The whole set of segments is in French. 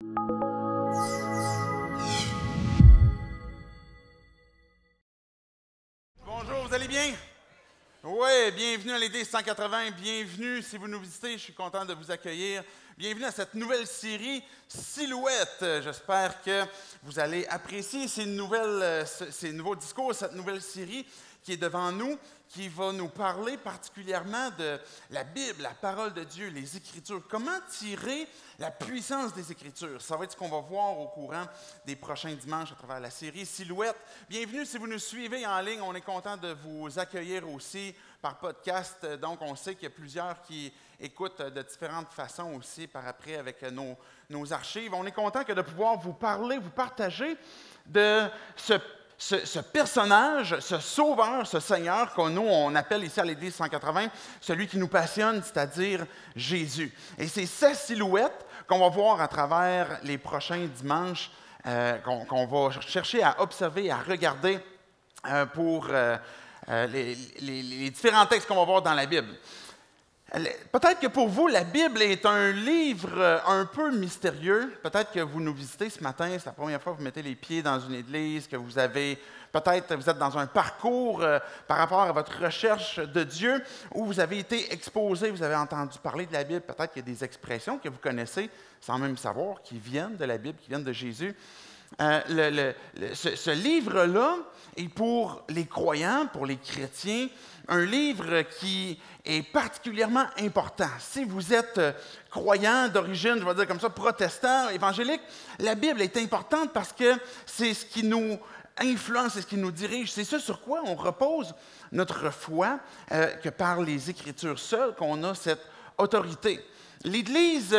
Bonjour, vous allez bien? Oui, bienvenue à l'ED 180, bienvenue si vous nous visitez, je suis content de vous accueillir. Bienvenue à cette nouvelle série Silhouette. J'espère que vous allez apprécier ces, nouvelles, ces nouveaux discours, cette nouvelle série qui est devant nous, qui va nous parler particulièrement de la Bible, la parole de Dieu, les Écritures. Comment tirer la puissance des Écritures? Ça va être ce qu'on va voir au courant des prochains dimanches à travers la série Silhouette. Bienvenue si vous nous suivez en ligne. On est content de vous accueillir aussi par podcast. Donc, on sait qu'il y a plusieurs qui écoutent de différentes façons aussi par après avec nos, nos archives. On est content que de pouvoir vous parler, vous partager de ce ce, personnage, ce sauveur, ce Seigneur qu'on nous, on appelle ici à l'Église 180, celui qui nous passionne, c'est-à-dire Jésus. Et c'est cette silhouette qu'on va voir à travers les prochains dimanches, euh, qu'on va chercher à observer, à regarder euh, pour euh, les différents textes qu'on va voir dans la Bible. Peut-être que pour vous, la Bible est un livre euh, un peu mystérieux. Peut-être que vous nous visitez ce matin, c'est la première fois que vous mettez les pieds dans une église, que vous avez, peut-être vous êtes dans un parcours euh, par rapport à votre recherche de Dieu, où vous avez été exposé, vous avez entendu parler de la Bible. Peut-être qu'il y a des expressions que vous connaissez sans même savoir, qui viennent de la Bible, qui viennent de Jésus. Euh, ce livre-là est pour les croyants, pour les chrétiens, un livre qui est particulièrement important. Si vous êtes euh, croyant d'origine, je vais dire comme ça, protestant, évangélique, la Bible est importante parce que c'est ce qui nous influence, c'est ce qui nous dirige. C'est ce sur quoi on repose notre foi, euh, que par les Écritures seules qu'on a cette autorité. L'Église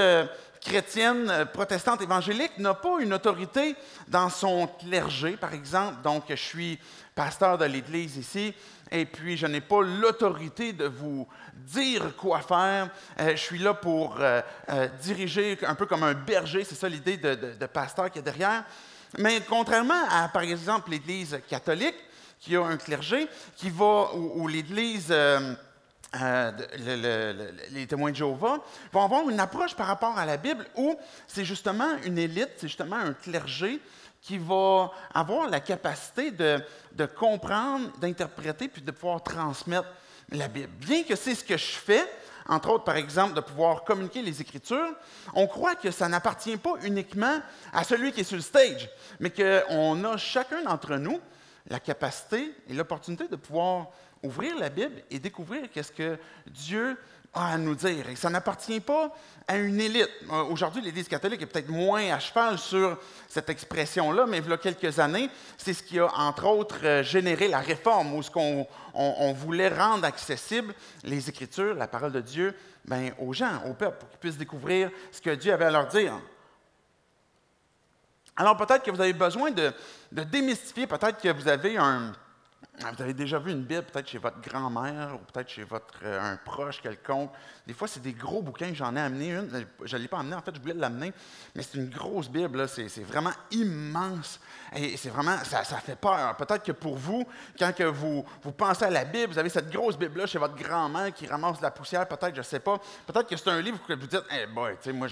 chrétienne, protestante, évangélique n'a pas une autorité dans son clergé, par exemple. Donc, je suis pasteur de l'Église ici et puis je n'ai pas l'autorité de vous dire quoi faire. Euh, je suis là pour euh, euh, diriger un peu comme un berger, c'est ça l'idée de, pasteur qui est derrière. Mais contrairement à, par exemple, l'Église catholique, qui a un clergé, qui va, ou, l'Église... les témoins de Jéhovah vont avoir une approche par rapport à la Bible où c'est justement une élite, c'est justement un clergé qui va avoir la capacité de, de comprendre, d'interpréter, puis de pouvoir transmettre la Bible. Bien que c'est ce que je fais, entre autres, par exemple, de pouvoir communiquer les Écritures, on croit que ça n'appartient pas uniquement à celui qui est sur le stage, mais qu'on a chacun d'entre nous la capacité et l'opportunité de pouvoir ouvrir la Bible et découvrir qu'est-ce que Dieu à nous dire. Et ça n'appartient pas à une élite. Euh, aujourd'hui, l'Église catholique est peut-être moins à cheval sur cette expression-là, mais il y a quelques années, c'est ce qui a, entre autres, euh, généré la réforme, où ce qu'on on, voulait rendre accessible les Écritures, la parole de Dieu, ben, aux gens, au peuple, pour qu'ils puissent découvrir ce que Dieu avait à leur dire. Alors peut-être que vous avez besoin de démystifier, peut-être que vous avez un, vous avez déjà vu une Bible peut-être chez votre grand-mère ou peut-être chez votre, euh, un proche quelconque. Des fois, c'est des gros bouquins. J'en ai amené une. Je ne l'ai pas amenée, en fait, je voulais l'amener. Mais c'est une grosse Bible. C'est, vraiment immense. Et c'est vraiment, ça, fait peur. Peut-être que pour vous, quand que vous, vous pensez à la Bible, vous avez cette grosse Bible-là chez votre grand-mère qui ramasse de la poussière. Peut-être, je ne sais pas. Peut-être que c'est un livre que vous dites, eh boy, tu sais, moi,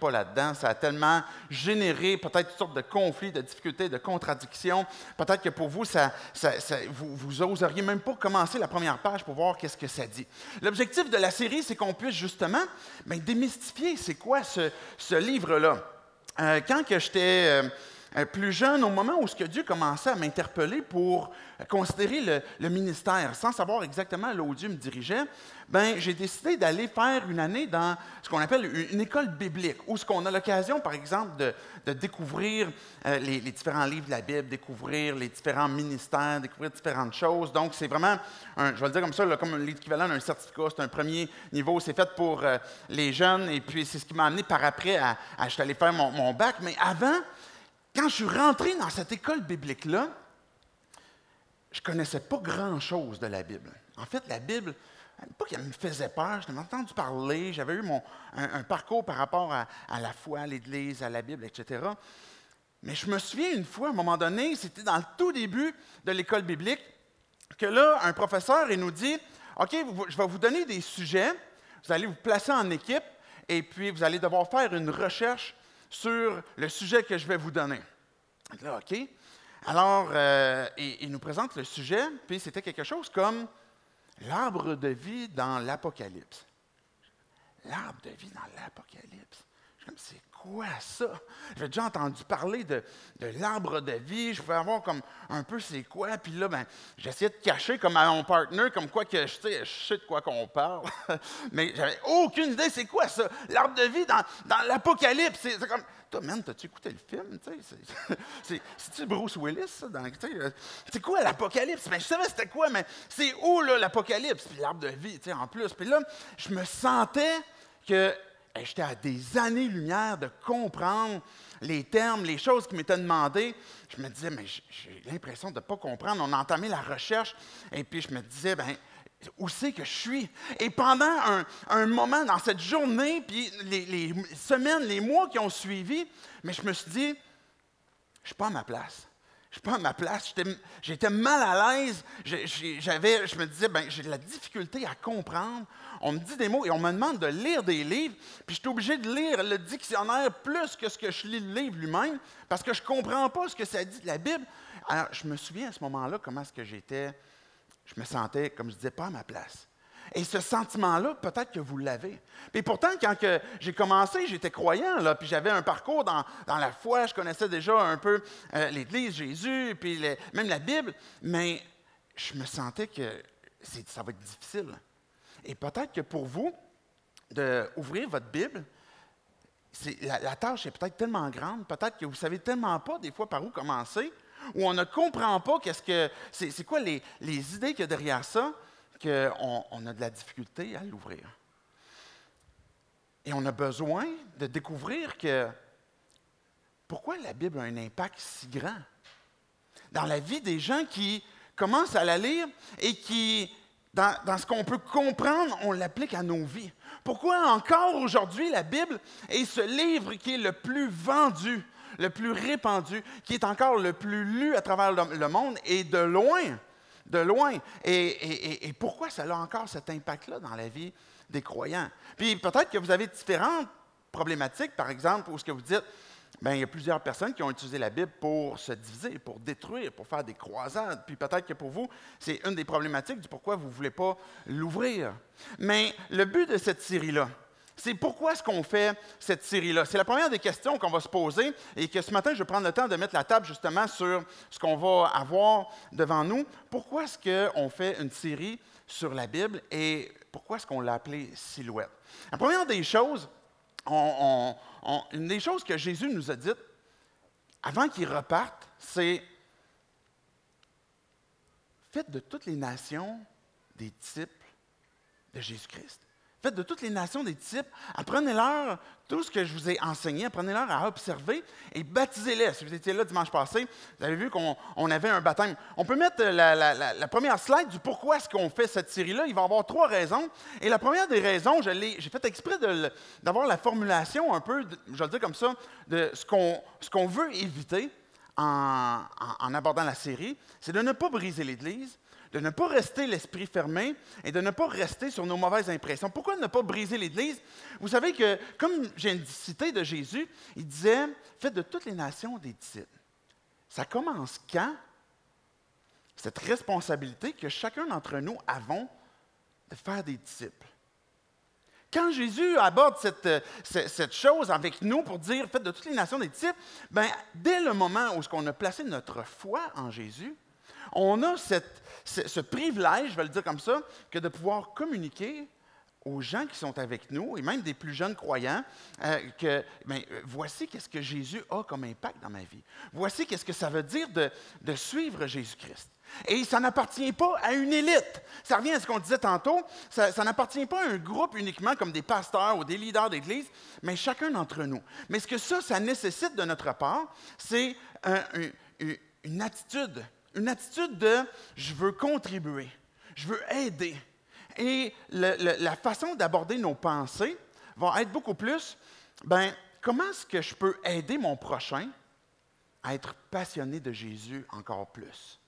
pas là-dedans. Ça a tellement généré peut-être toutes sortes de conflits, de difficultés, de contradictions. Peut-être que pour vous, ça, ça, ça n'oseriez même pas commencer la première page pour voir qu'est-ce que ça dit. L'objectif de la série, c'est qu'on puisse justement ben, démystifier c'est quoi ce, livre-là. Euh, quand j'étais euh, plus jeune, au moment où ce que Dieu commençait à m'interpeller pour considérer le, ministère, sans savoir exactement là où Dieu me dirigeait, ben, j'ai décidé d'aller faire une année dans ce qu'on appelle une, école biblique, où ce qu'on a l'occasion, par exemple, de, découvrir euh, les, différents livres de la Bible, découvrir les différents ministères, découvrir différentes choses. Donc, c'est vraiment, je vais le dire comme ça, comme l'équivalent d'un certificat, c'est un premier niveau, c'est fait pour euh, les jeunes, et puis c'est ce qui m'a amené par après à, à faire mon bac. Mais avant, quand je suis rentré dans cette école biblique-là, je ne connaissais pas grand-chose de la Bible. En fait, la Bible, pas qu'elle me faisait peur, je m'avais entendu parler, j'avais eu mon, un, parcours par rapport à, la foi, à l'Église, à la Bible, etc. Mais je me souviens une fois, à un moment donné, c'était dans le tout début de l'école biblique, que là, un professeur, il nous dit, OK, je vais vous donner des sujets, vous allez vous placer en équipe, et puis vous allez devoir faire une recherche sur le sujet que je vais vous donner. Là, OK? Alors, euh, il, nous présente le sujet, puis c'était quelque chose comme l'arbre de vie dans l'Apocalypse. L'arbre de vie dans l'Apocalypse. C'est quoi ça? J'ai déjà entendu parler de, l'arbre de vie. Je pouvais avoir comme un peu c'est quoi. Puis là, ben, j'essayais de cacher comme à mon partner, comme quoi que je sais, je sais de quoi qu'on parle. Mais j'avais aucune idée c'est quoi ça. L'arbre de vie dans, dans l'Apocalypse. C'est comme. Toi, man, t'as-tu écouté le film? C'est-tu Bruce Willis, ça? Euh, c'est quoi l'Apocalypse? Ben, je savais c'était quoi, mais c'est où l'Apocalypse? Puis l'arbre de vie, en plus. Puis là, je me sentais que j'étais à des années-lumière de comprendre les termes, les choses qui m'étaient demandées. Je me disais, mais j'ai l'impression de ne pas comprendre. On a entamé la recherche et puis je me disais, ben où c'est que je suis? Et pendant un, moment dans cette journée, puis les, semaines, les mois qui ont suivi, mais je me suis dit, je ne suis pas à ma place je suis pas à ma place. J'étais mal à l'aise. J'avais, je me disais, ben, j'ai de la difficulté à comprendre. On me dit des mots et on me demande de lire des livres. Puis je suis obligé de lire le dictionnaire plus que ce que je lis le livre lui-même parce que je ne comprends pas ce que ça dit de la Bible. Alors, je me souviens à ce moment-là comment est-ce que j'étais. Je me sentais, comme je disais, pas à ma place. Et ce sentiment-là, peut-être que vous l'avez. Et pourtant, quand j'ai commencé, j'étais croyant, puis j'avais un parcours dans, la foi, je connaissais déjà un peu euh, l'Église, Jésus, puis même la Bible, mais je me sentais que ça va être difficile. Et peut-être que pour vous, d'ouvrir votre Bible, la, tâche est peut-être tellement grande, peut-être que vous ne savez tellement pas des fois par où commencer, ou on ne comprend pas qu'est-ce que c'est quoi les, les idées qu'il y a derrière ça, qu'on a de la difficulté à l'ouvrir. Et on a besoin de découvrir que pourquoi la Bible a un impact si grand dans la vie des gens qui commencent à la lire et qui, dans, ce qu'on peut comprendre, on l'applique à nos vies. Pourquoi encore aujourd'hui la Bible est ce livre qui est le plus vendu, le plus répandu, qui est encore le plus lu à travers le monde et de loin de loin. Et, pourquoi ça a encore cet impact-là dans la vie des croyants? Puis peut-être que vous avez différentes problématiques, par exemple, où ce que vous dites, bien, il y a plusieurs personnes qui ont utilisé la Bible pour se diviser, pour détruire, pour faire des croisades. Puis peut-être que pour vous, c'est une des problématiques du pourquoi vous ne voulez pas l'ouvrir. Mais le but de cette série-là, c'est pourquoi est-ce qu'on fait cette série-là? C'est la première des questions qu'on va se poser et que ce matin, je vais prendre le temps de mettre la table justement sur ce qu'on va avoir devant nous. Pourquoi est-ce qu'on fait une série sur la Bible et pourquoi est-ce qu'on l'a appelée Silhouette? La première des choses, une des choses que Jésus nous a dites avant qu'il reparte, c'est faites de toutes les nations des types de Jésus-Christ. Faites de toutes les nations des types, apprenez-leur tout ce que je vous ai enseigné, apprenez-leur à observer et baptisez-les. Si vous étiez là dimanche passé, vous avez vu qu'on avait un baptême. On peut mettre la, première slide du pourquoi est-ce qu'on fait cette série-là. Il va y avoir trois raisons. Et la première des raisons, j'ai fait exprès d'avoir la formulation un peu, je vais le dire comme ça, de ce qu'on veut éviter en, en abordant la série, c'est de ne pas briser l'Église, de ne pas rester l'esprit fermé et de ne pas rester sur nos mauvaises impressions. Pourquoi ne pas briser l'Église? Vous savez que, comme j'ai cité de Jésus, il disait, faites de toutes les nations des disciples. Ça commence quand? Cette responsabilité que chacun d'entre nous avons de faire des disciples. Quand Jésus aborde cette, cette, chose avec nous pour dire faites de toutes les nations des disciples, ben, dès le moment où on a placé notre foi en Jésus, on a ce, privilège, je vais le dire comme ça, que de pouvoir communiquer aux gens qui sont avec nous, et même des plus jeunes croyants, euh, que ben, voici qu'est-ce que Jésus a comme impact dans ma vie. Voici qu'est-ce que ça veut dire de, suivre Jésus-Christ. Et ça n'appartient pas à une élite. Ça revient à ce qu'on disait tantôt. Ça, n'appartient pas à un groupe uniquement comme des pasteurs ou des leaders d'Église, mais chacun d'entre nous. Mais ce que ça, ça nécessite de notre part, c'est une attitude une attitude de je veux contribuer, je veux aider. Et la façon d'aborder nos pensées va être beaucoup plus, ben, comment est-ce que je peux aider mon prochain à être passionné de Jésus encore plus?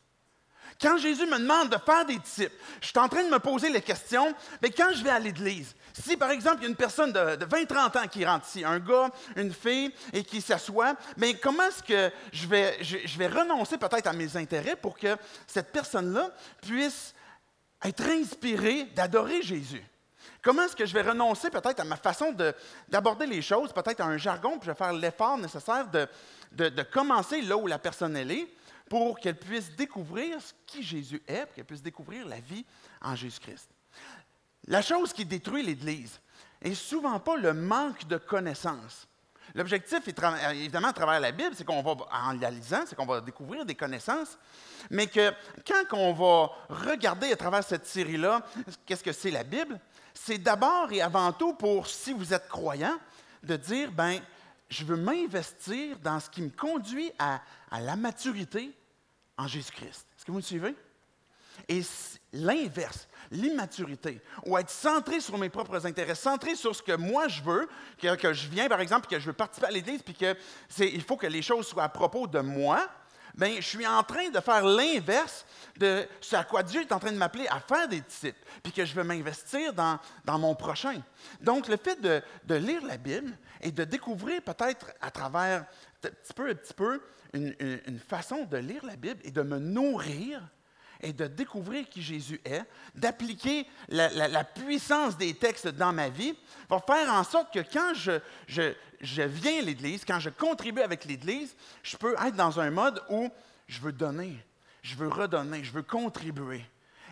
Quand Jésus me demande de faire des disciples, je suis en train de me poser les questions, mais quand je vais à l'église, si par exemple il y a une personne de, 20-30 ans qui rentre ici, un gars, une fille, et qui s'assoit, mais comment est-ce que je vais, je vais renoncer peut-être à mes intérêts pour que cette personne-là puisse être inspirée d'adorer Jésus? Comment est-ce que je vais renoncer peut-être à ma façon d'aborder les choses, peut-être à un jargon, puis je vais faire l'effort nécessaire de, de, commencer là où la personne elle est, pour qu'elle puisse découvrir qui Jésus est, pour qu'elle puisse découvrir la vie en Jésus-Christ. La chose qui détruit l'Église est souvent pas le manque de connaissances. L'objectif, évidemment, à travers la Bible, c'est qu'on va, en la lisant, c'est qu'on va découvrir des connaissances, mais que quand on va regarder à travers cette série-là, qu'est-ce que c'est la Bible, c'est d'abord et avant tout pour, si vous êtes croyant, de dire, ben, je veux m'investir dans ce qui me conduit à, la maturité en Jésus-Christ. Est-ce que vous me suivez? Et l'inverse, l'immaturité, ou être centré sur mes propres intérêts, centré sur ce que moi je veux, que, je viens par exemple, que je veux participer à l'Église, puis qu'il faut que les choses soient à propos de moi, bien, je suis en train de faire l'inverse de ce à quoi Dieu est en train de m'appeler à faire des disciples, puis que je veux m'investir dans, mon prochain. Donc, le fait de, lire la Bible et de découvrir peut-être à travers, petit peu à petit peu, une, une façon de lire la Bible et de me nourrir et de découvrir qui Jésus est, d'appliquer la, puissance des textes dans ma vie, va faire en sorte que quand je, viens à l'Église, quand je contribue avec l'Église, je peux être dans un mode où je veux donner, je veux redonner, je veux contribuer.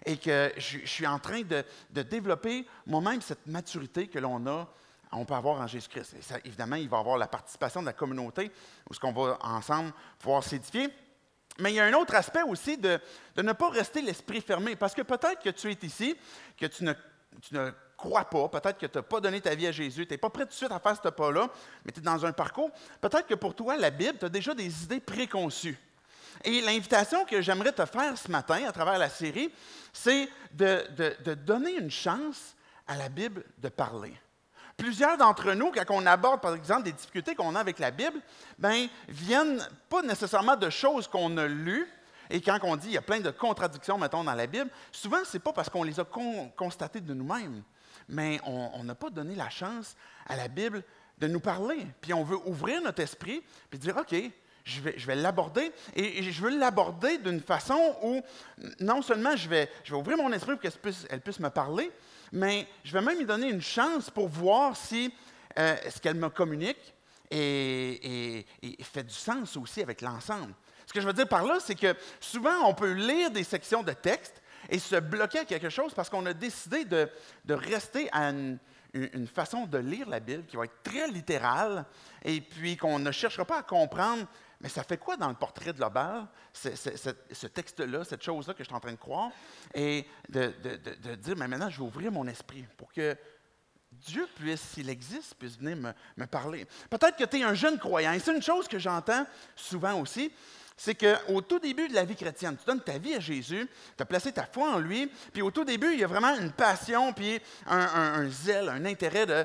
Et que je, suis en train de, développer moi-même cette maturité que l'on a on peut avoir en Jésus-Christ. évidemment, il va avoir la participation de la communauté, où ce qu'on va ensemble pouvoir s'édifier. Mais il y a un autre aspect aussi de, ne pas rester l'esprit fermé, parce que peut-être que tu es ici, que tu ne, crois pas, peut-être que tu n'as pas donné ta vie à Jésus, tu n'es pas prêt tout de suite à faire ce pas-là, mais tu es dans un parcours. Peut-être que pour toi, la Bible, tu as déjà des idées préconçues. Et l'invitation que j'aimerais te faire ce matin à travers la série, c'est de donner une chance à la Bible de parler. Plusieurs d'entre nous, quand on aborde, par exemple, des difficultés qu'on a avec la Bible, ben, viennent pas nécessairement de choses qu'on a lues. Et quand on dit qu'il y a plein de contradictions, mettons, dans la Bible, souvent, ce n'est pas parce qu'on les a constatées de nous-mêmes, mais on n'a pas donné la chance à la Bible de nous parler. Puis on veut ouvrir notre esprit, puis dire, OK, je vais, l'aborder, et, je veux l'aborder d'une façon où non seulement je vais, ouvrir mon esprit pour qu'elle puisse, elle puisse me parler, mais je vais même lui donner une chance pour voir si euh, ce qu'elle me communique et, fait du sens aussi avec l'ensemble. Ce que je veux dire par là, c'est que souvent, on peut lire des sections de texte et se bloquer à quelque chose parce qu'on a décidé de, rester à une, une, façon de lire la Bible qui va être très littérale et puis qu'on ne cherchera pas à comprendre mais ça fait quoi dans le portrait global, ce texte-là, cette chose-là que je suis en train de croire, et de, dire, mais maintenant, je vais ouvrir mon esprit pour que Dieu puisse, s'il existe, puisse venir me, me parler. Peut-être que tu es un jeune croyant, et c'est une chose que j'entends souvent aussi, c'est qu'au tout début de la vie chrétienne, tu donnes ta vie à Jésus, tu as placé ta foi en lui, puis au tout début, il y a vraiment une passion, puis un, zèle, un intérêt de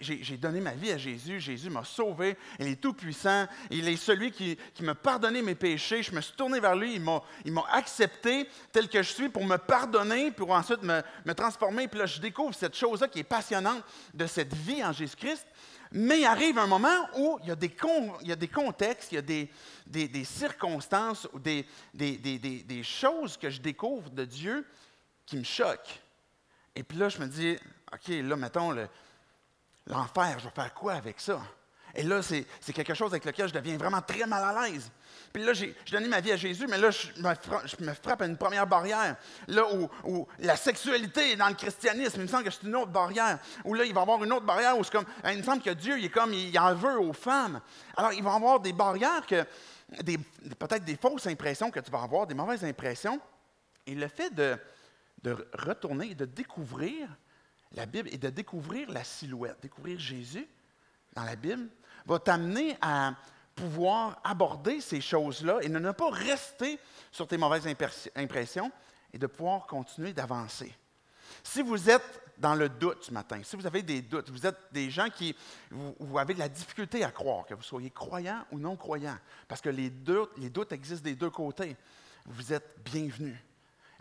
j'ai donné ma vie à Jésus, Jésus m'a sauvé, il est tout puissant, il est celui qui, m'a pardonné mes péchés, je me suis tourné vers lui, il m'a accepté tel que je suis pour me pardonner, pour ensuite me, me transformer, puis là, je découvre cette chose-là qui est passionnante de cette vie en Jésus-Christ. Mais il arrive un moment où il y a des, contextes, il y a des, circonstances ou des, choses que je découvre de Dieu qui me choquent. Et puis là, je me dis, OK, là, mettons, l'enfer, je vais faire quoi avec ça? Et là, c'est quelque chose avec lequel je deviens vraiment très mal à l'aise. Puis là, j'ai donné ma vie à Jésus, mais là, je me, frappe, à une première barrière. Là où, la sexualité est dans le christianisme, il me semble que c'est une autre barrière. Ou là, il va y avoir une autre barrière où c'est comme, il me semble que Dieu, il est comme, il en veut aux femmes. Alors, il va y avoir des barrières que, peut-être des fausses impressions que tu vas avoir, des mauvaises impressions. Et le fait de, de retourner, de découvrir la Bible et de découvrir la silhouette, découvrir Jésus dans la Bible, va t'amener à pouvoir aborder ces choses-là et de ne pas rester sur tes mauvaises impressions et de pouvoir continuer d'avancer. Si vous êtes dans le doute ce matin, si vous avez des doutes, vous êtes des gens qui vous, avez de la difficulté à croire, que vous soyez croyant ou non croyant, parce que les doutes, les doutes existent des deux côtés. vous êtes bienvenus.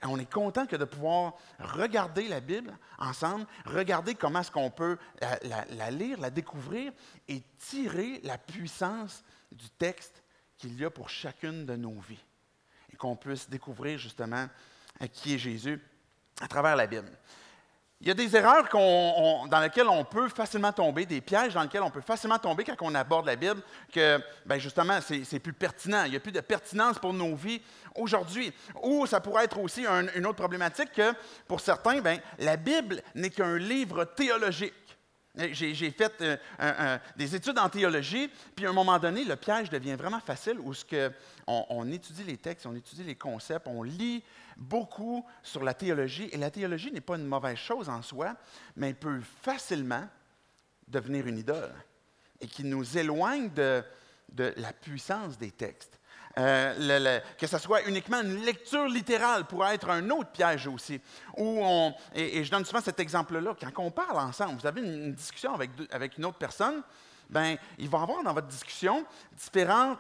On est content que de pouvoir regarder la Bible ensemble, regarder comment est-ce qu'on peut la, lire, la découvrir et tirer la puissance du texte qu'il y a pour chacune de nos vies. Et qu'on puisse découvrir justement qui est Jésus à travers la Bible. Il y a des erreurs dans lesquelles on peut facilement tomber, des pièges dans lesquels on peut facilement tomber quand on aborde la Bible, que ben justement, c'est plus pertinent. Il n'y a plus de pertinence pour nos vies aujourd'hui. Ou ça pourrait être aussi une autre problématique que, pour certains, ben, la Bible n'est qu'un livre théologique. J'ai fait euh, des études en théologie, puis à un moment donné, le piège devient vraiment facile où ce on, étudie les textes, on étudie les concepts, on lit beaucoup sur la théologie, et la théologie n'est pas une mauvaise chose en soi, mais elle peut facilement devenir une idole et qui nous éloigne de la puissance des textes. Euh, que ce soit uniquement une lecture littérale pourrait être un autre piège aussi. Où on, et, je donne souvent cet exemple-là. Quand on parle ensemble, vous avez une, discussion avec, avec une autre personne, ben, il va y avoir dans votre discussion différents,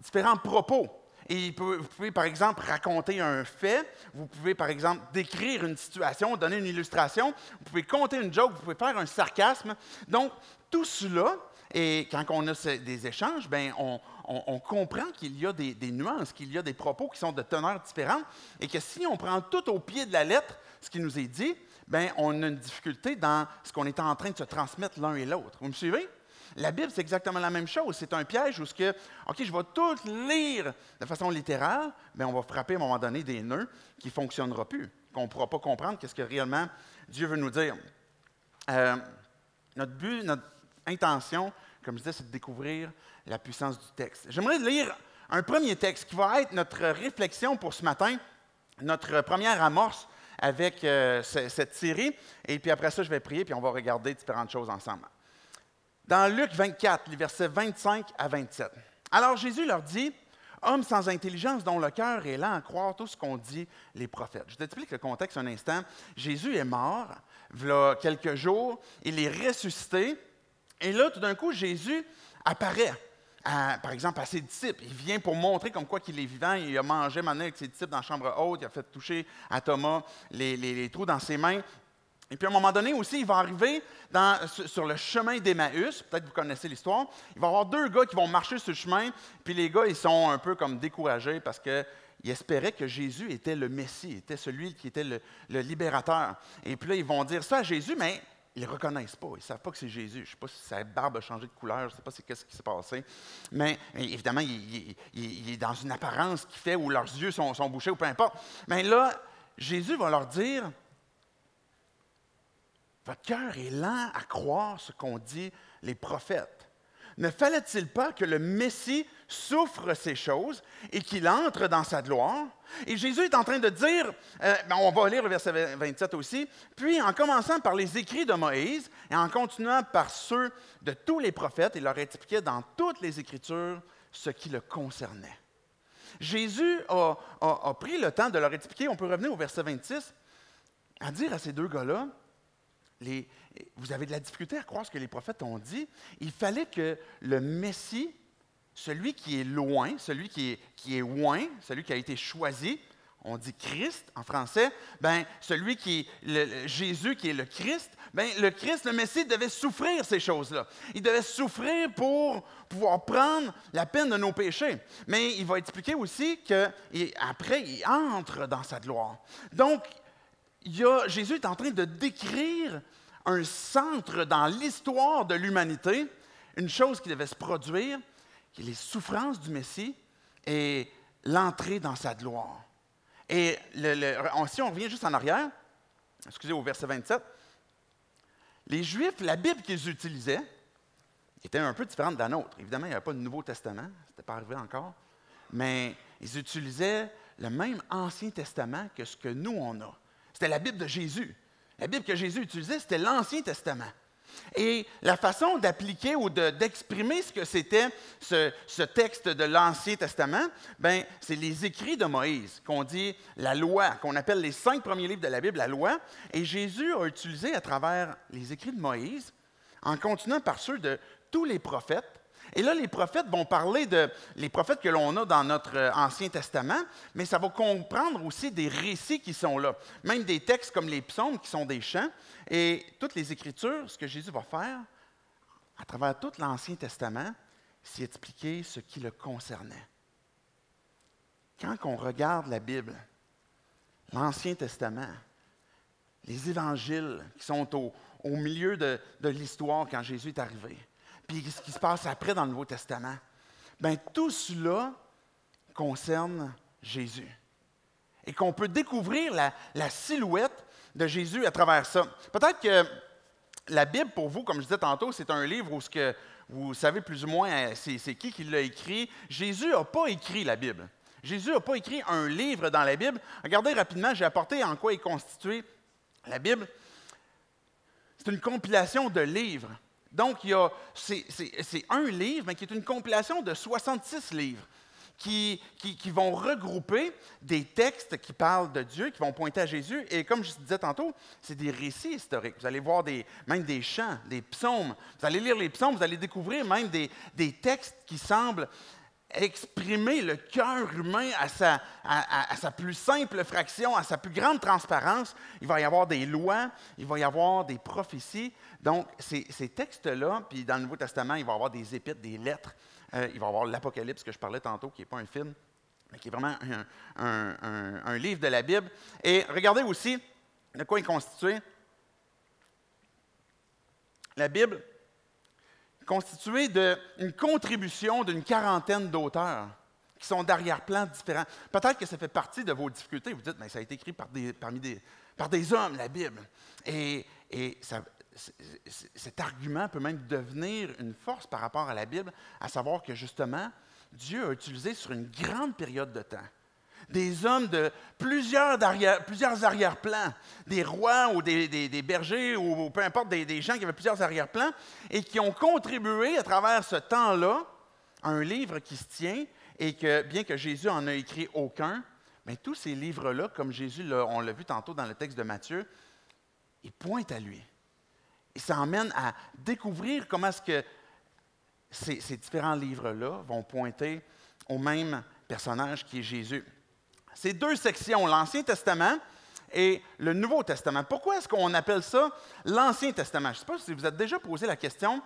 différents propos. Et vous pouvez, par exemple, raconter un fait, vous pouvez, par exemple, décrire une situation, donner une illustration, vous pouvez compter une joke, vous pouvez faire un sarcasme. Donc, tout cela, et quand on a des échanges, ben, on, comprend qu'il y a des, nuances, qu'il y a des propos qui sont de teneur différente, et que si on prend tout au pied de la lettre, ce qui nous est dit, ben, on a une difficulté dans ce qu'on est en train de se transmettre l'un et l'autre. Vous me suivez? La Bible, c'est exactement la même chose. C'est un piège où ce que, OK, je vais tout lire de façon littérale, mais on va frapper à un moment donné des nœuds qui ne fonctionneront plus, qu'on ne pourra pas comprendre qu'est-ce que réellement Dieu veut nous dire. Euh, notre but, notre intention, comme je disais, c'est de découvrir la puissance du texte. J'aimerais lire un premier texte qui va être notre réflexion pour ce matin, notre première amorce avec euh, cette série. Et puis après ça, je vais prier, puis on va regarder différentes choses ensemble. Dans Luc 24, les versets 25 à 27. Alors Jésus leur dit, Hommes sans intelligence dont le cœur est lent à croire tout ce qu'ont dit les prophètes. Je t'explique le contexte un instant. Jésus est mort, il y a quelques jours, il est ressuscité, et là, tout d'un coup, Jésus apparaît par exemple, à ses disciples. Il vient pour montrer comme quoi qu'il est vivant. Il a mangé maintenant avec ses disciples dans la chambre haute. Il a fait toucher à Thomas les, trous dans ses mains. Et puis à un moment donné aussi, il va arriver sur le chemin d'Emmaüs. Peut-être que vous connaissez l'histoire. Il va y avoir deux gars qui vont marcher sur le chemin. Puis les gars, ils sont un peu comme découragés parce qu'ils espéraient que Jésus était le Messie, était celui qui était le, le, libérateur. Et puis là, ils vont dire ça à Jésus, mais ils ne reconnaissent pas. Ils ne savent pas que c'est Jésus. Je ne sais pas si sa barbe a changé de couleur. Je ne sais pas ce qui s'est passé. Mais, évidemment, il, est dans une apparence qui fait où leurs yeux sont, sont bouchés ou peu importe. Mais là, Jésus va leur dire Votre cœur est lent à croire ce qu'ont dit les prophètes. Ne fallait-il pas que le Messie souffre ces choses et qu'il entre dans sa gloire? Et Jésus est en train de dire, euh, ben, on va lire le verset 27 aussi, puis en commençant par les écrits de Moïse et en continuant par ceux de tous les prophètes, il leur expliquait dans toutes les Écritures ce qui le concernait. Jésus a, a pris le temps de leur expliquer, on peut revenir au verset 26, à dire à ces deux gars-là, les, vous avez de la difficulté à croire ce que les prophètes ont dit. Il fallait que le Messie, celui qui est loin, celui qui est, loin, celui qui a été choisi, on dit Christ en français, ben celui qui est Jésus qui est le Christ, ben le Christ, le Messie devait souffrir ces choses-là. Il devait souffrir pour pouvoir prendre la peine de nos péchés. Mais il va expliquer aussi qu'après, il entre dans sa gloire. Donc, Jésus est en train de décrire un centre dans l'histoire de l'humanité, une chose qui devait se produire, les souffrances du Messie et l'entrée dans sa gloire. Et si on revient juste en arrière, excusez, au verset 27, les Juifs, la Bible qu'ils utilisaient était un peu différente de la nôtre. Évidemment, il n'y avait pas de Nouveau Testament, ce n'était pas arrivé encore, mais ils utilisaient le même Ancien Testament que ce que nous, on a. C'était la Bible de Jésus. La Bible que Jésus utilisait, c'était l'Ancien Testament. Et la façon d'appliquer ou d'exprimer ce que c'était ce, texte de l'Ancien Testament, ben, c'est les écrits de Moïse, qu'on dit la loi, qu'on appelle les cinq premiers livres de la Bible, la loi. Et Jésus a utilisé à travers les écrits de Moïse, en continuant par ceux de tous les prophètes, Et là, les prophètes vont parler de les prophètes que l'on a dans notre euh, Ancien Testament, mais ça va comprendre aussi des récits qui sont là, même des textes comme les psaumes qui sont des chants. Et toutes les Écritures, ce que Jésus va faire, à travers tout l'Ancien Testament, c'est expliquer ce qui le concernait. Quand on regarde la Bible, l'Ancien Testament, les évangiles qui sont au, milieu de, l'histoire quand Jésus est arrivé, puis ce qui se passe après dans le Nouveau Testament, bien tout cela concerne Jésus. Et qu'on peut découvrir la, la, silhouette de Jésus à travers ça. Peut-être que la Bible, pour vous, comme je disais tantôt, c'est un livre où ce que vous savez plus ou moins euh, c'est qui qui l'a écrit. Jésus n'a pas écrit la Bible. Jésus n'a pas écrit un livre dans la Bible. Regardez rapidement, j'ai apporté en quoi est constituée la Bible. C'est une compilation de livres. Donc, c'est un livre, mais qui est une compilation de 66 livres qui, vont regrouper des textes qui parlent de Dieu, qui vont pointer à Jésus. Et comme je disais tantôt, c'est des récits historiques. Vous allez voir des, même des chants, des psaumes. Vous allez lire les psaumes, vous allez découvrir même des, des textes qui semblent exprimer le cœur humain à sa, plus simple fraction, à sa plus grande transparence. Il va y avoir des lois, il va y avoir des prophéties. Donc, ces, textes-là, puis dans le Nouveau Testament, il va y avoir des épîtres, des lettres. Euh, il va y avoir l'Apocalypse que je parlais tantôt, qui n'est pas un film, mais qui est vraiment un, un, livre de la Bible. Et regardez aussi de quoi est constitué. La Bible constituée d'une contribution d'une quarantaine d'auteurs qui sont d'arrière-plans différents. Peut-être que ça fait partie de vos difficultés. Vous dites, mais ça a été écrit par des, hommes, la Bible. Et, cet argument peut même devenir une force par rapport à la Bible, à savoir que justement, Dieu a utilisé sur une grande période de temps des hommes de plusieurs, arrière, plusieurs arrière-plans, des rois ou des, bergers ou, peu importe, des, gens qui avaient plusieurs arrière-plans et qui ont contribué à travers ce temps-là à un livre qui se tient et que, bien que Jésus en ait écrit aucun, mais tous ces livres-là, comme Jésus, on l'a vu tantôt dans le texte de Matthieu, ils pointent à lui. Et ça emmène à découvrir comment est-ce que ces, différents livres-là vont pointer au même personnage qui est Jésus. Ces deux sections, l'Ancien Testament et le Nouveau Testament. Pourquoi est-ce qu'on appelle ça l'Ancien Testament? Je ne sais pas si vous êtes déjà posé la question.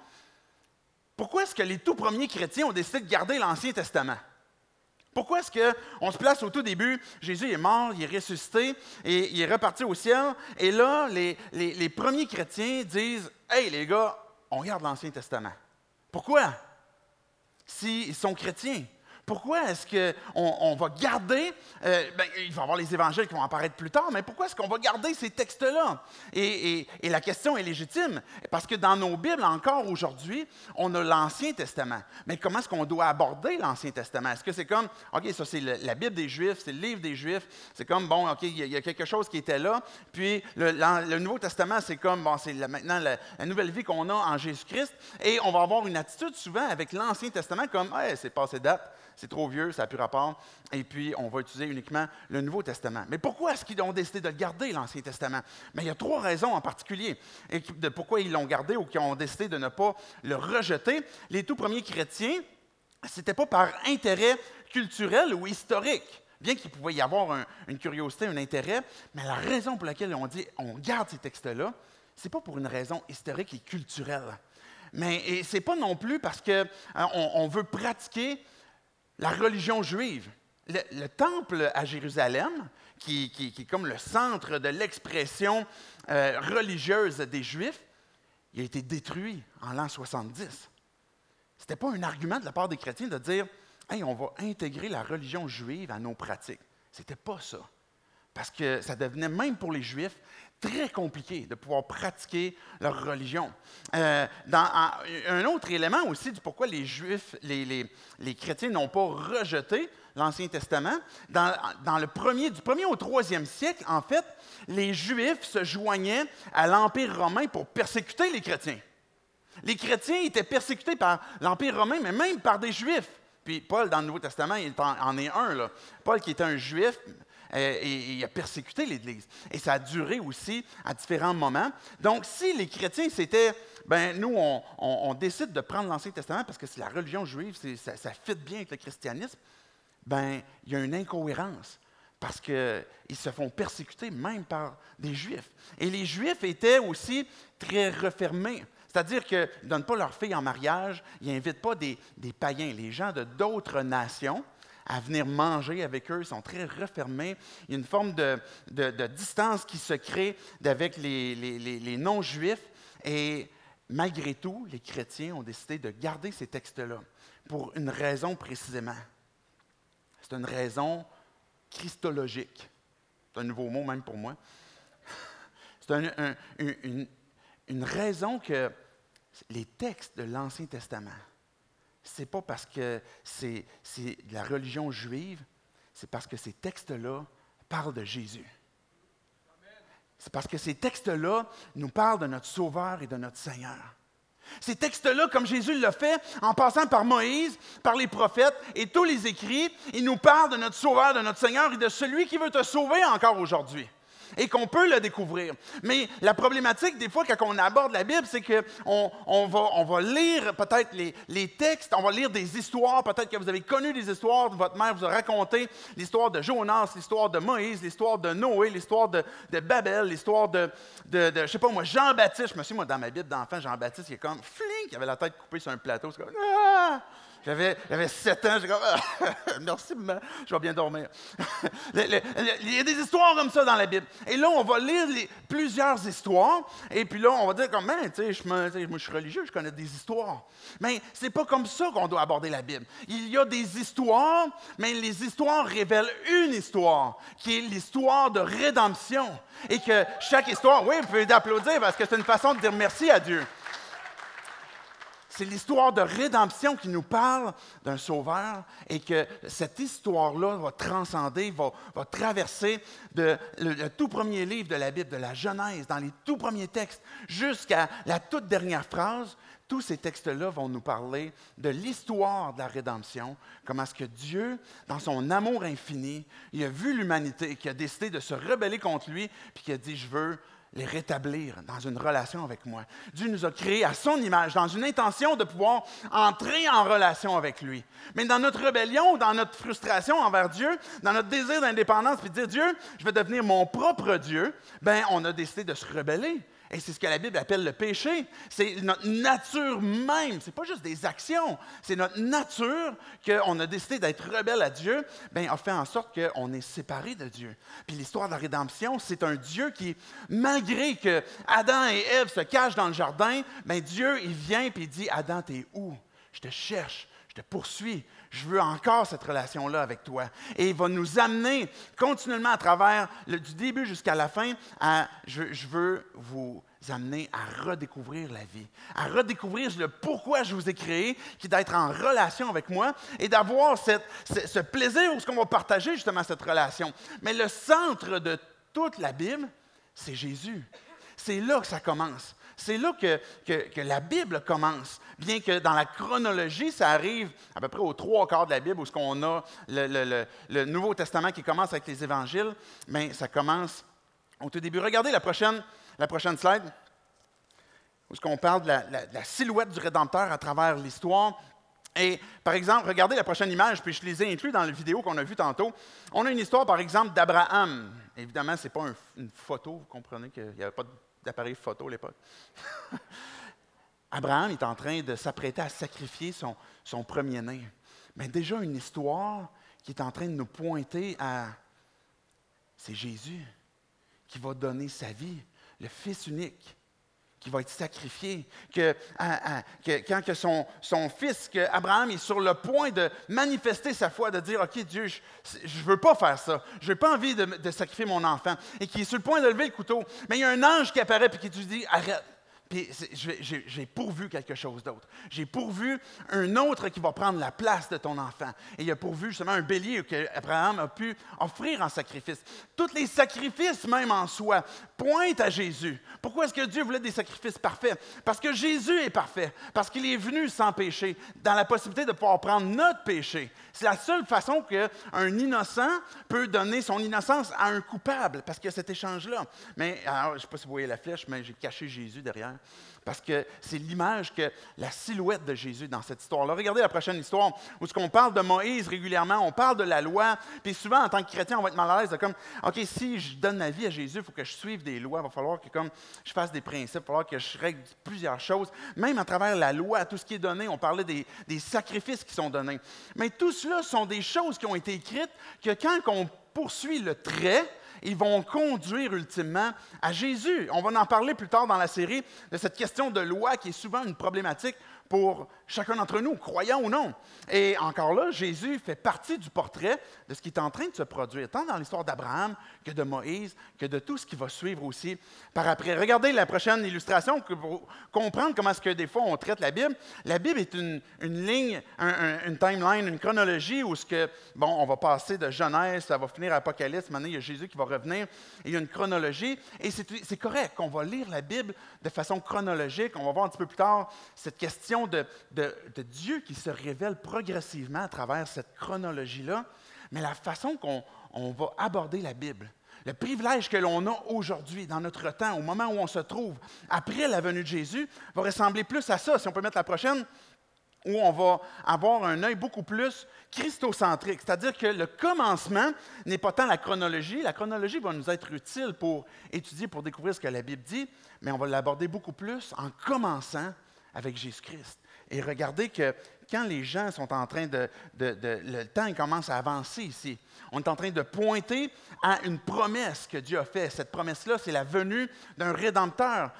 Pourquoi est-ce que les tout premiers chrétiens ont décidé de garder l'Ancien Testament? Pourquoi est-ce qu'on se place au tout début, Jésus est mort, il est ressuscité et il est reparti au ciel, et là, les, les premiers chrétiens disent Hey les gars, on garde l'Ancien Testament. Pourquoi? S'ils sont chrétiens. Pourquoi est-ce qu'on on va garder, euh, ben, il va y avoir les évangiles qui vont apparaître plus tard, mais pourquoi est-ce qu'on va garder ces textes-là? Et, la question est légitime, parce que dans nos Bibles, encore aujourd'hui, on a l'Ancien Testament. Mais comment est-ce qu'on doit aborder l'Ancien Testament? Est-ce que c'est comme, OK, ça c'est la Bible des Juifs, c'est le livre des Juifs, c'est comme, bon, OK, il y, a quelque chose qui était là, puis le, Nouveau Testament, c'est comme, bon, c'est maintenant la, nouvelle vie qu'on a en Jésus-Christ, et on va avoir une attitude souvent avec l'Ancien Testament comme, hey, c'est passé date c'est trop vieux, ça n'a plus rapport, et puis on va utiliser uniquement le Nouveau Testament. Mais pourquoi est-ce qu'ils ont décidé de garder, l'Ancien Testament? Mais il y a trois raisons en particulier de pourquoi ils l'ont gardé ou qu'ils ont décidé de ne pas le rejeter. Les tout premiers chrétiens, ce n'était pas par intérêt culturel ou historique bien qu'il pouvait y avoir une curiosité, un intérêt, mais la raison pour laquelle on dit on garde ces textes-là, ce n'est pas pour une raison historique et culturelle. Mais ce n'est pas non plus parce qu'on hein, on veut pratiquer la religion juive. Le, temple à Jérusalem, qui, est comme le centre de l'expression euh, religieuse des Juifs, il a été détruit en l'an 70. Ce n'était pas un argument de la part des chrétiens de dire hey, on va intégrer la religion juive à nos pratiques. Ce n'était pas ça. Parce que ça devenait, même pour les Juifs, très compliqué de pouvoir pratiquer leur religion. Euh, un autre élément aussi du pourquoi les Juifs, les, les, chrétiens n'ont pas rejeté l'Ancien Testament, dans, le premier, du premier au troisième siècle, en fait, les Juifs se joignaient à l'Empire romain pour persécuter les chrétiens. Les chrétiens étaient persécutés par l'Empire romain, mais même par des Juifs. Puis Paul, dans le Nouveau Testament, il en est un. Paul, qui était un juif, euh, et il a persécuté l'Église. Et ça a duré aussi à différents moments. Donc, si les chrétiens, c'était, ben nous, on, décide de prendre l'Ancien Testament parce que c'est la religion juive, ça, ça fit bien avec le christianisme, ben il y a une incohérence parce qu'ils se font persécuter même par des Juifs. Et les Juifs étaient aussi très refermés. C'est-à-dire qu'ils ne donnent pas leurs filles en mariage, ils n'invitent pas des, païens, les gens de d'autres nations à venir manger avec eux, ils sont très refermés. Il y a une forme de, distance qui se crée avec les, non-juifs. Et malgré tout, les chrétiens ont décidé de garder ces textes-là pour une raison précisément. C'est une raison christologique. C'est un nouveau mot même pour moi. C'est une, raison que les textes de l'Ancien Testament, ce n'est pas parce que c'est de la religion juive, c'est parce que ces textes-là parlent de Jésus. C'est parce que ces textes-là nous parlent de notre Sauveur et de notre Seigneur. Ces textes-là, comme Jésus l'a fait, en passant par Moïse, par les prophètes et tous les écrits, ils nous parlent de notre Sauveur, de notre Seigneur et de celui qui veut te sauver encore aujourd'hui et qu'on peut le découvrir. Mais la problématique, des fois, quand on aborde la Bible, c'est qu'on on va, lire peut-être les, textes, on va lire des histoires, peut-être que vous avez connu des histoires, votre mère vous a raconté l'histoire de Jonas, l'histoire de Moïse, l'histoire de Noé, l'histoire de, Babel, l'histoire de, je sais pas moi, Jean-Baptiste. Je me suis, moi, dans ma Bible d'enfant, Jean-Baptiste, il est comme, flink, il avait la tête coupée sur un plateau. C'est comme, ah! J'avais, j'avais 7 ans, j'ai comme, ah, merci, je vais bien dormir. il y a des histoires comme ça dans la Bible. Et là, on va lire plusieurs histoires, et puis là, on va dire comme, ben, tu sais, je, je suis religieux, je connais des histoires. Mais c'est pas comme ça qu'on doit aborder la Bible. Il y a des histoires, mais les histoires révèlent une histoire, qui est l'histoire de rédemption. Et que chaque histoire, oui, vous pouvez applaudir parce que c'est une façon de dire merci à Dieu. C'est l'histoire de rédemption qui nous parle d'un sauveur et que cette histoire-là va transcender, va, traverser le, tout premier livre de la Bible, de la Genèse, dans les tout premiers textes, jusqu'à la toute dernière phrase. Tous ces textes-là vont nous parler de l'histoire de la rédemption, comment est-ce que Dieu, dans son amour infini, il a vu l'humanité, qui a décidé de se rebeller contre lui, puis qui a dit, je veux les rétablir dans une relation avec moi. Dieu nous a créés à son image, dans une intention de pouvoir entrer en relation avec lui. Mais dans notre rébellion, dans notre frustration envers Dieu, dans notre désir d'indépendance, puis de dire Dieu, je vais devenir mon propre Dieu, ben on a décidé de se rebeller. Et c'est ce que la Bible appelle le péché. C'est notre nature même. Ce n'est pas juste des actions. C'est notre nature qu'on a décidé d'être rebelle à Dieu, bien, a fait en sorte qu'on est séparé de Dieu. Puis l'histoire de la rédemption, c'est un Dieu qui, malgré que Adam et Ève se cachent dans le jardin, bien, Dieu, il vient et il dit Adam, t'es où? Je te cherche, je te poursuis, je veux encore cette relation-là avec toi. Et il va nous amener continuellement à travers, du début jusqu'à la fin, à je, veux vous amener à redécouvrir la vie, à redécouvrir le pourquoi je vous ai créé, qui d'être en relation avec moi et d'avoir ce, plaisir où ce qu'on va partager justement cette relation. Mais le centre de toute la Bible, c'est Jésus. C'est là que ça commence. C'est là que, que, la Bible commence, bien que dans la chronologie, ça arrive à peu près aux trois quarts de la Bible, où ce qu'on a le, Nouveau Testament qui commence avec les évangiles, mais ça commence au tout début. Regardez la prochaine, la prochaine slide, où ce qu'on parle de la, silhouette du Rédempteur à travers l'histoire. Et par exemple, regardez la prochaine image, puis je les ai inclus dans la vidéo qu'on a vue tantôt. On a une histoire, par exemple, d'Abraham. Évidemment, ce n'est pas une photo, vous comprenez qu'il n'y avait pas de d'appareil photo à l'époque. Abraham est en train de s'apprêter à sacrifier son, son premier-né. Mais déjà une histoire qui est en train de nous pointer à... C'est Jésus qui va donner sa vie, le Fils unique qui va être sacrifié, que, quand son fils, que Abraham est sur le point de manifester sa foi, de dire, OK Dieu, je ne veux pas faire ça, je n'ai pas envie de, sacrifier mon enfant, et qui est sur le point de lever le couteau, mais il y a un ange qui apparaît et qui lui dit, arrête, puis j'ai pourvu quelque chose d'autre. J'ai pourvu un autre qui va prendre la place de ton enfant. Et il a pourvu justement un bélier que Abraham a pu offrir en sacrifice. Tous les sacrifices, même en soi, pointent à Jésus. Pourquoi est-ce que Dieu voulait des sacrifices parfaits? Parce que Jésus est parfait. Parce qu'il est venu sans péché, dans la possibilité de pouvoir prendre notre péché. C'est la seule façon qu'un innocent peut donner son innocence à un coupable, parce qu'il y a cet échange-là. Mais, alors, je ne sais pas si vous voyez la flèche, mais j'ai caché Jésus derrière parce que c'est l'image que la silhouette de Jésus dans cette histoire-là. Regardez la prochaine histoire où ce qu'on parle de Moïse régulièrement, on parle de la loi, puis souvent en tant que chrétien, on va être mal à l'aise de comme, ok, si je donne ma vie à Jésus, il faut que je suive des lois, il va falloir que comme je fasse des principes, il va falloir que je règle plusieurs choses, même à travers la loi, tout ce qui est donné, on parlait des, des sacrifices qui sont donnés. Mais tout cela sont des choses qui ont été écrites que quand on poursuit le trait, ils vont conduire ultimement à Jésus. On va en parler plus tard dans la série de cette question de loi qui est souvent une problématique pour chacun d'entre nous, croyant ou non. Et encore là, Jésus fait partie du portrait de ce qui est en train de se produire, tant dans l'histoire d'Abraham que de Moïse, que de tout ce qui va suivre aussi par après. Regardez la prochaine illustration pour comprendre comment est-ce que des fois on traite la Bible. La Bible est une, ligne, une timeline, une chronologie où ce que, bon, on va passer de Genèse, ça va finir à Apocalypse, maintenant il y a Jésus qui va revenir, il y a une chronologie, et c'est correct qu'on va lire la Bible de façon chronologique. On va voir un petit peu plus tard cette question de de, Dieu qui se révèle progressivement à travers cette chronologie-là, mais la façon qu'on va aborder la Bible. Le privilège que l'on a aujourd'hui, dans notre temps, au moment où on se trouve, après la venue de Jésus, va ressembler plus à ça, si on peut mettre la prochaine, où on va avoir un œil beaucoup plus christocentrique. C'est-à-dire que le commencement n'est pas tant la chronologie. La chronologie va nous être utile pour étudier, pour découvrir ce que la Bible dit, mais on va l'aborder beaucoup plus en commençant avec Jésus-Christ. Et regardez que quand les gens sont en train de, Le temps commence à avancer ici. On est en train de pointer à une promesse que Dieu a faite. Cette promesse-là, c'est la venue d'un rédempteur.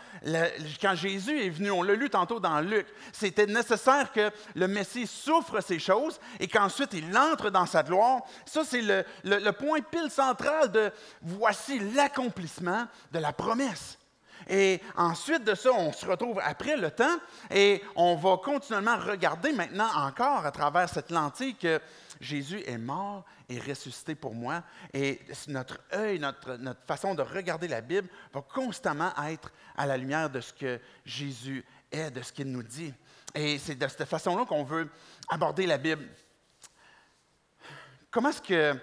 quand Jésus est venu, on l'a lu tantôt dans Luc, c'était nécessaire que le Messie souffre ces choses et qu'ensuite il entre dans sa gloire. Ça, c'est le, le point pile central de voici l'accomplissement de la promesse. Et ensuite de ça, on se retrouve après le temps et on va continuellement regarder maintenant encore à travers cette lentille que Jésus est mort et ressuscité pour moi. Et notre œil, notre, notre façon de regarder la Bible va constamment être à la lumière de ce que Jésus est, de ce qu'il nous dit. Et c'est de cette façon-là qu'on veut aborder la Bible. Comment est-ce que,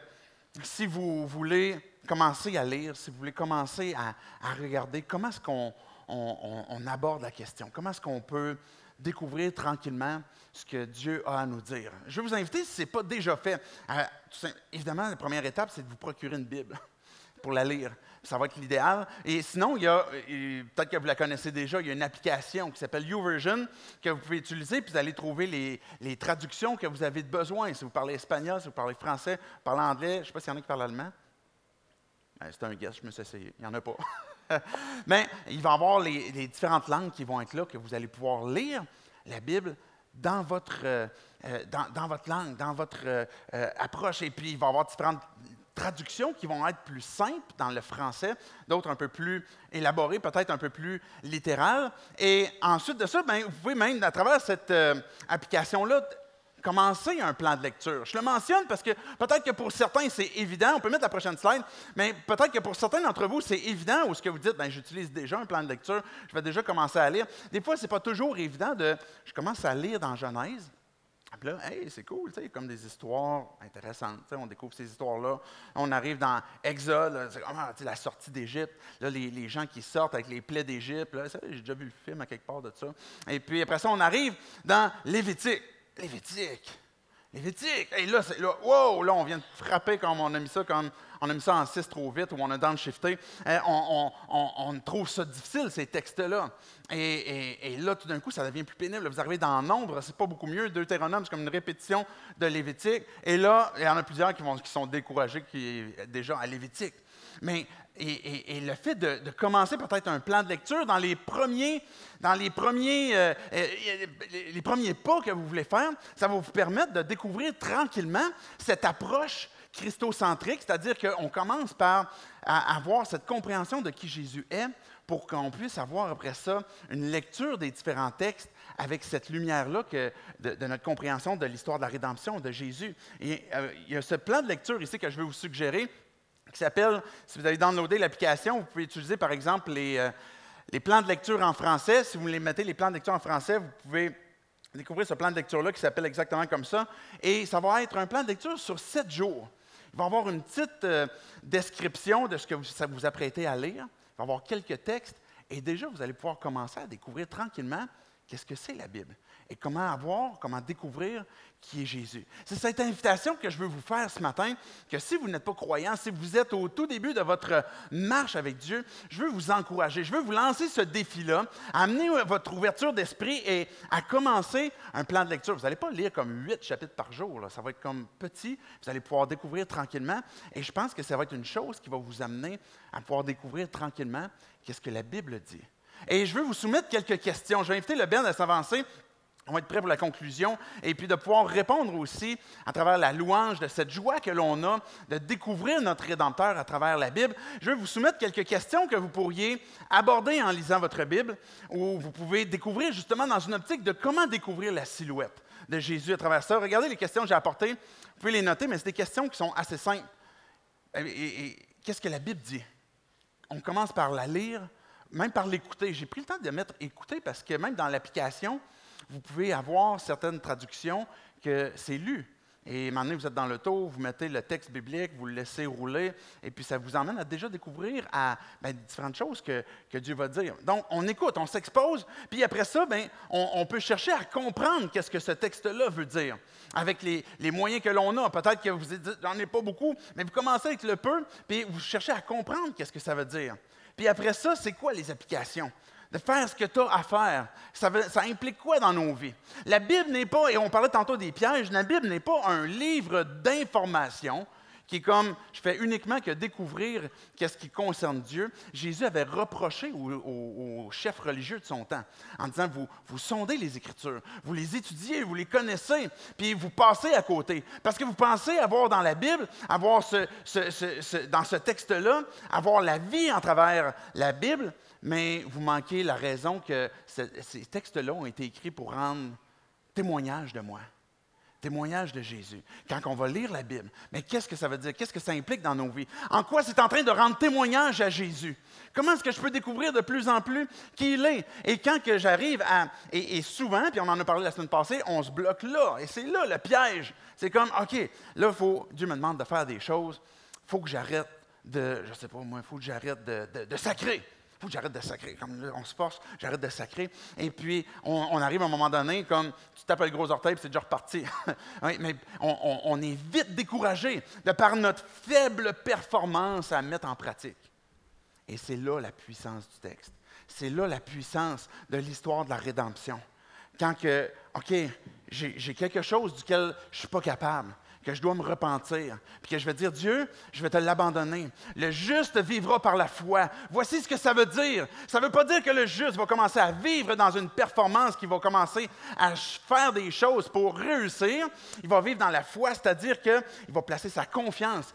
si vous voulez commencer à lire, si vous voulez commencer à, regarder comment est-ce qu'on on, aborde la question, comment est-ce qu'on peut découvrir tranquillement ce que Dieu a à nous dire. Je vais vous inviter, si ce n'est pas déjà fait, évidemment, la première étape, c'est de vous procurer une Bible pour la lire. Ça va être l'idéal. Et sinon, il y a, peut-être que vous la connaissez déjà, il y a une application qui s'appelle YouVersion que vous pouvez utiliser, puis vous allez trouver les, les, traductions que vous avez besoin. Si vous parlez espagnol, si vous parlez français, vous parlez anglais, je ne sais pas s'il y en a qui parlent allemand. C'est un guess, je me suis essayé. Il n'y en a pas. Mais il va y avoir les, différentes langues qui vont être là, que vous allez pouvoir lire la Bible dans votre, euh, euh, dans, votre langue, dans votre euh, approche. Et puis, il va y avoir différentes traductions qui vont être plus simples dans le français, d'autres un peu plus élaborées, peut-être un peu plus littérales. Et ensuite de ça, ben, vous pouvez même, à travers cette application-là, commencer un plan de lecture. Je le mentionne parce que peut-être que pour certains, c'est évident. On peut mettre la prochaine slide, mais peut-être que pour certains d'entre vous, c'est évident ou ce que vous dites, ben, j'utilise déjà un plan de lecture, je vais déjà commencer à lire. Des fois, ce n'est pas toujours évident de. Je commence à lire dans Genèse. Là, hey, c'est cool, tu sais, comme des histoires intéressantes. On découvre ces histoires-là. On arrive dans Exode, c'est comme la sortie d'Égypte. Là, les, les, gens qui sortent avec les plaies d'Égypte. J'ai déjà vu le film à quelque part de ça. Et puis après ça, on arrive dans Lévitique. Lévitique. Lévitique. Et là, là, wow, là, on vient de frapper comme on a mis ça, comme on a mis ça en 6 trop vite ou on a downshifté. Euh, on, on, on, trouve ça difficile, ces textes-là. Et, et, là, tout d'un coup, ça devient plus pénible. Vous arrivez dans Nombre, c'est pas beaucoup mieux. Deutéronome, c'est comme une répétition de Lévitique. Et là, il y en a plusieurs qui, vont, qui sont découragés qui déjà à Lévitique. Mais le fait de, commencer peut-être un plan de lecture dans les premiers, dans les premiers, euh, euh, les premiers pas que vous voulez faire, ça va vous permettre de découvrir tranquillement cette approche christocentrique, c'est-à-dire qu'on commence par avoir cette compréhension de qui Jésus est pour qu'on puisse avoir après ça une lecture des différents textes avec cette lumière-là de, notre compréhension de l'histoire de la rédemption de Jésus. Et euh, il y a ce plan de lecture ici que je vais vous suggérer qui s'appelle, si vous avez downloadé l'application, vous pouvez utiliser par exemple les, euh, les plans de lecture en français. Si vous les mettez les plans de lecture en français, vous pouvez découvrir ce plan de lecture-là qui s'appelle exactement comme ça. Et ça va être un plan de lecture sur sept jours. Il va y avoir une petite euh, description de ce que ça vous apprêtez à lire. Il va y avoir quelques textes. Et déjà, vous allez pouvoir commencer à découvrir tranquillement qu'est-ce que c'est la Bible et comment avoir, comment découvrir qui est Jésus. C'est cette invitation que je veux vous faire ce matin, que si vous n'êtes pas croyant, si vous êtes au tout début de votre marche avec Dieu, je veux vous encourager, je veux vous lancer ce défi-là, amener votre ouverture d'esprit et à commencer un plan de lecture. Vous n'allez pas lire comme huit chapitres par jour, ça va être comme petit, vous allez pouvoir découvrir tranquillement et je pense que ça va être une chose qui va vous amener à pouvoir découvrir tranquillement qu'est-ce que la Bible dit. Et je veux vous soumettre quelques questions. Je vais inviter le Ben à s'avancer. On va être prêt pour la conclusion et puis de pouvoir répondre aussi à travers la louange de cette joie que l'on a de découvrir notre Rédempteur à travers la Bible. Je vais vous soumettre quelques questions que vous pourriez aborder en lisant votre Bible ou vous pouvez découvrir justement dans une optique de comment découvrir la silhouette de Jésus à travers ça. Regardez les questions que j'ai apportées. Vous pouvez les noter, mais c'est des questions qui sont assez simples. Et, qu'est-ce que la Bible dit? On commence par la lire, même par l'écouter. J'ai pris le temps de mettre écouter parce que même dans l'application, vous pouvez avoir certaines traductions que c'est lu. Et maintenant, vous êtes dans le tour, vous mettez le texte biblique, vous le laissez rouler, et puis ça vous emmène à déjà découvrir ben, différentes choses que, Dieu va dire. Donc, on écoute, on s'expose, puis après ça, ben, on, peut chercher à comprendre qu'est-ce que ce texte-là veut dire, avec les, les moyens que l'on a. Peut-être que vous dites, j'en ai pas beaucoup, mais vous commencez avec le peu, puis vous cherchez à comprendre qu'est-ce que ça veut dire. Puis après ça, c'est quoi les applications? De faire ce que tu as à faire. Ça, ça, implique quoi dans nos vies? La Bible n'est pas, et on parlait tantôt des pièges, la Bible n'est pas un livre d'information qui est comme, je fais uniquement que découvrir qu'est-ce qui concerne Dieu. Jésus avait reproché aux, chefs religieux de son temps en disant, vous, vous sondez les Écritures, vous les étudiez, vous les connaissez, puis vous passez à côté. Parce que vous pensez avoir dans la Bible, avoir ce, dans ce texte-là, avoir la vie en travers la Bible, mais vous manquez la raison que ces textes-là ont été écrits pour rendre témoignage de moi témoignage de Jésus. Quand on va lire la Bible, mais qu'est-ce que ça veut dire? Qu'est-ce que ça implique dans nos vies? En quoi c'est en train de rendre témoignage à Jésus? Comment est-ce que je peux découvrir de plus en plus qui il est? Et quand que j'arrive à... Et, souvent, puis on en a parlé la semaine passée, on se bloque là. Et c'est là le piège. C'est comme, OK, là, faut, Dieu me demande de faire des choses. Il faut que j'arrête de, je sais pas moi, il faut que j'arrête de, de sacrer j'arrête de sacrer. Comme on se force, j'arrête de sacrer. Et puis, on, arrive à un moment donné, comme tu tapes le gros orteil, puis c'est déjà reparti. mais on, est vite découragé de par notre faible performance à mettre en pratique. Et c'est là la puissance du texte. C'est là la puissance de l'histoire de la rédemption. Quand que, OK, j'ai quelque chose duquel je ne suis pas capable que je dois me repentir, puis que je vais dire, Dieu, je vais te l'abandonner. Le juste vivra par la foi. Voici ce que ça veut dire. Ça ne veut pas dire que le juste va commencer à vivre dans une performance, qu'il va commencer à faire des choses pour réussir. Il va vivre dans la foi, c'est-à-dire qu'il va placer sa confiance.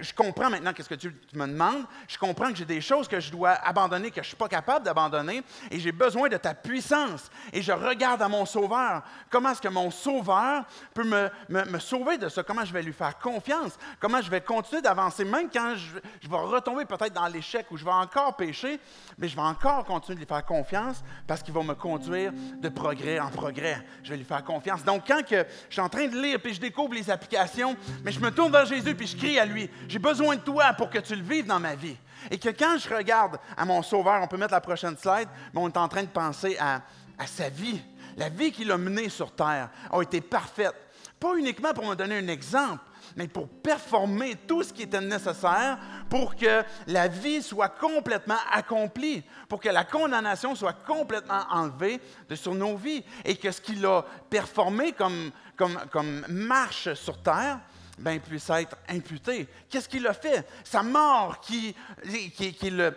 je comprends maintenant qu'est-ce que tu, me demandes. Je comprends que j'ai des choses que je dois abandonner, que je ne suis pas capable d'abandonner, et j'ai besoin de ta puissance. Et je regarde à mon Sauveur. Comment est-ce que mon Sauveur peut me, me, me sauver de ça, comment je vais lui faire confiance, comment je vais continuer d'avancer, même quand je, vais retomber peut-être dans l'échec ou je vais encore pécher, mais je vais encore continuer de lui faire confiance parce qu'il va me conduire de progrès en progrès. Je vais lui faire confiance. Donc, quand que je suis en train de lire puis je découvre les applications, mais je me tourne vers Jésus puis je crie à lui, j'ai besoin de toi pour que tu le vives dans ma vie. Et que quand je regarde à mon Sauveur, on peut mettre la prochaine slide, mais on est en train de penser à, à sa vie. La vie qu'il a menée sur terre a été parfaite. Pas uniquement pour me donner un exemple, mais pour performer tout ce qui était nécessaire pour que la vie soit complètement accomplie, pour que la condamnation soit complètement enlevée de sur nos vies et que ce qu'il a performé comme, marche sur terre, ben, puisse être imputé. Qu'est-ce qu'il a fait? Sa mort qui est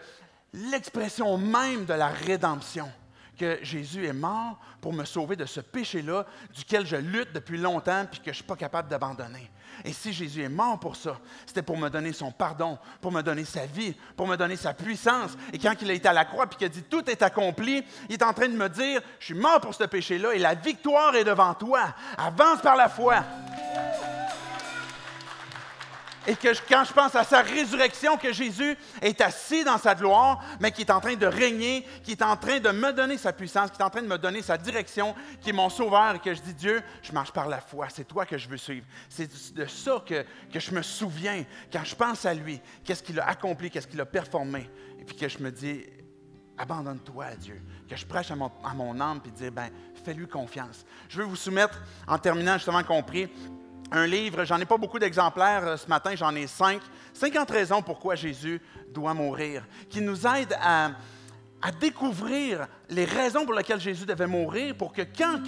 l'expression même de la rédemption que Jésus est mort pour me sauver de ce péché-là duquel je lutte depuis longtemps puis que je ne suis pas capable d'abandonner. Et si Jésus est mort pour ça, c'était pour me donner son pardon, pour me donner sa vie, pour me donner sa puissance. Et quand il a été à la croix puis qu'il a dit tout est accompli, il est en train de me dire je suis mort pour ce péché-là et la victoire est devant toi. Avance par la foi. Et que quand je pense à sa résurrection, que Jésus est assis dans sa gloire, mais qui est en train de régner, qui est en train de me donner sa puissance, qui est en train de me donner sa direction, qui est mon sauveur, et que je dis Dieu, je marche par la foi, c'est toi que je veux suivre. C'est de ça que, que je me souviens quand je pense à lui, qu'est-ce qu'il a accompli, qu'est-ce qu'il a performé, et puis que je me dis, abandonne-toi à Dieu, que je prêche à mon, à mon âme, puis dire, ben, fais-lui confiance. Je veux vous soumettre, en terminant justement compris, un livre, j'en ai pas beaucoup d'exemplaires euh, ce matin, j'en ai cinq. 50 raisons pourquoi Jésus doit mourir, qui nous aident à, découvrir les raisons pour lesquelles Jésus devait mourir, pour que quand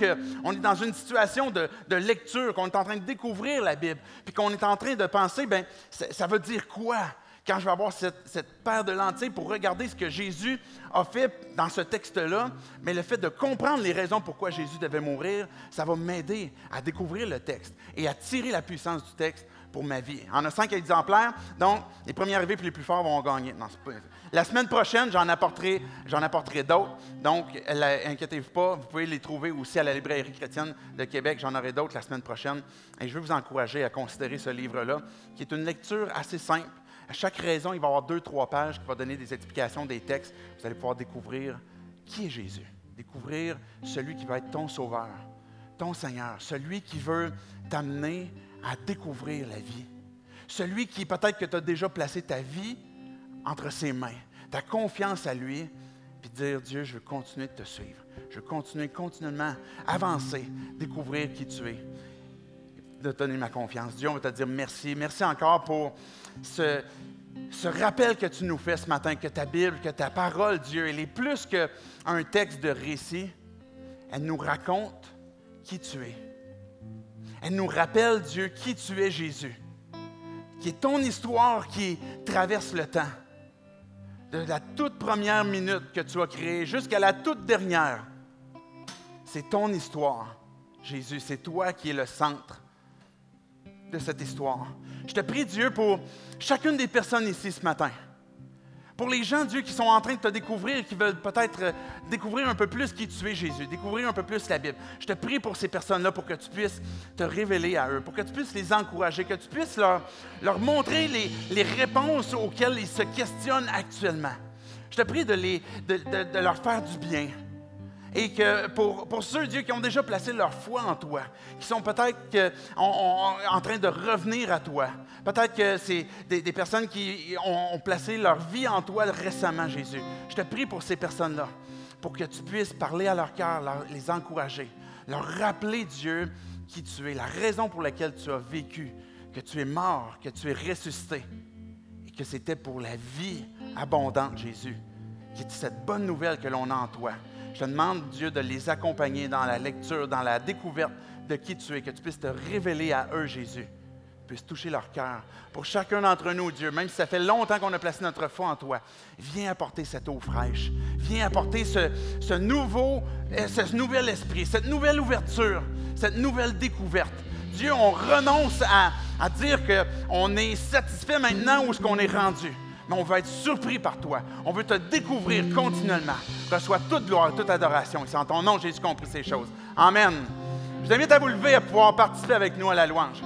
on est dans une situation de, lecture, qu'on est en train de découvrir la Bible, puis qu'on est en train de penser, ben ça veut dire quoi? Quand je vais avoir cette, paire de lentilles pour regarder ce que Jésus a fait dans ce texte-là, mais le fait de comprendre les raisons pourquoi Jésus devait mourir, ça va m'aider à découvrir le texte et à tirer la puissance du texte pour ma vie. On a cinq exemplaires, donc les premiers arrivés et les plus forts vont gagner. La semaine prochaine, j'en apporterai, j'en apporterai d'autres. Donc, inquiétez-vous pas, vous pouvez les trouver aussi à la librairie chrétienne de Québec. J'en aurai d'autres la semaine prochaine. Et je veux vous encourager à considérer ce livre-là, qui est une lecture assez simple à chaque raison, il va y avoir deux, trois pages qui vont donner des explications des textes. Vous allez pouvoir découvrir qui est Jésus, découvrir celui qui va être ton sauveur, ton Seigneur, celui qui veut t'amener à découvrir la vie, celui qui peut-être que tu as déjà placé ta vie entre ses mains, ta confiance à lui, puis dire Dieu, je veux continuer de te suivre, je veux continuer continuellement avancer, découvrir qui tu es, de te donner ma confiance. Dieu, on va te dire merci, merci encore pour ce, rappel que tu nous fais ce matin, que ta Bible, que ta parole, Dieu, elle est plus qu'un texte de récit. Elle nous raconte qui tu es. Elle nous rappelle, Dieu, qui tu es, Jésus, qui est ton histoire qui traverse le temps. De la toute première minute que tu as créée jusqu'à la toute dernière. C'est ton histoire, Jésus. C'est toi qui es le centre de cette histoire. Je te prie, Dieu, pour chacune des personnes ici ce matin. Pour les gens, Dieu, qui sont en train de te découvrir, qui veulent peut-être euh, découvrir un peu plus qui tu es, Jésus, découvrir un peu plus la Bible. Je te prie pour ces personnes-là, pour que tu puisses te révéler à eux, pour que tu puisses les encourager, que tu puisses leur, leur montrer les, les réponses auxquelles ils se questionnent actuellement. Je te prie de, les, de, de leur faire du bien, et que pour, ceux, Dieu, qui ont déjà placé leur foi en toi, qui sont peut-être en train de revenir à toi, peut-être que c'est des, personnes qui ont, placé leur vie en toi récemment, Jésus. Je te prie pour ces personnes-là, pour que tu puisses parler à leur cœur, les encourager, leur rappeler, Dieu, qui tu es, la raison pour laquelle tu as vécu, que tu es mort, que tu es ressuscité, et que c'était pour la vie abondante, Jésus, qui est cette bonne nouvelle que l'on a en toi. Je te demande, Dieu, de les accompagner dans la lecture, dans la découverte de qui tu es, que tu puisses te révéler à eux, Jésus, puisses toucher leur cœur. Pour chacun d'entre nous, Dieu, même si ça fait longtemps qu'on a placé notre foi en toi, viens apporter cette eau fraîche. Viens apporter ce, nouveau, ce nouvel esprit, cette nouvelle ouverture, cette nouvelle découverte. Dieu, on renonce à, à dire qu'on est satisfait maintenant où ce qu'on est rendu on veut être surpris par toi. On veut te découvrir continuellement. Reçois toute gloire, toute adoration. C'est en ton nom, Jésus, qu'on prie ces choses. Amen. Je vous à vous lever à pouvoir participer avec nous à la louange.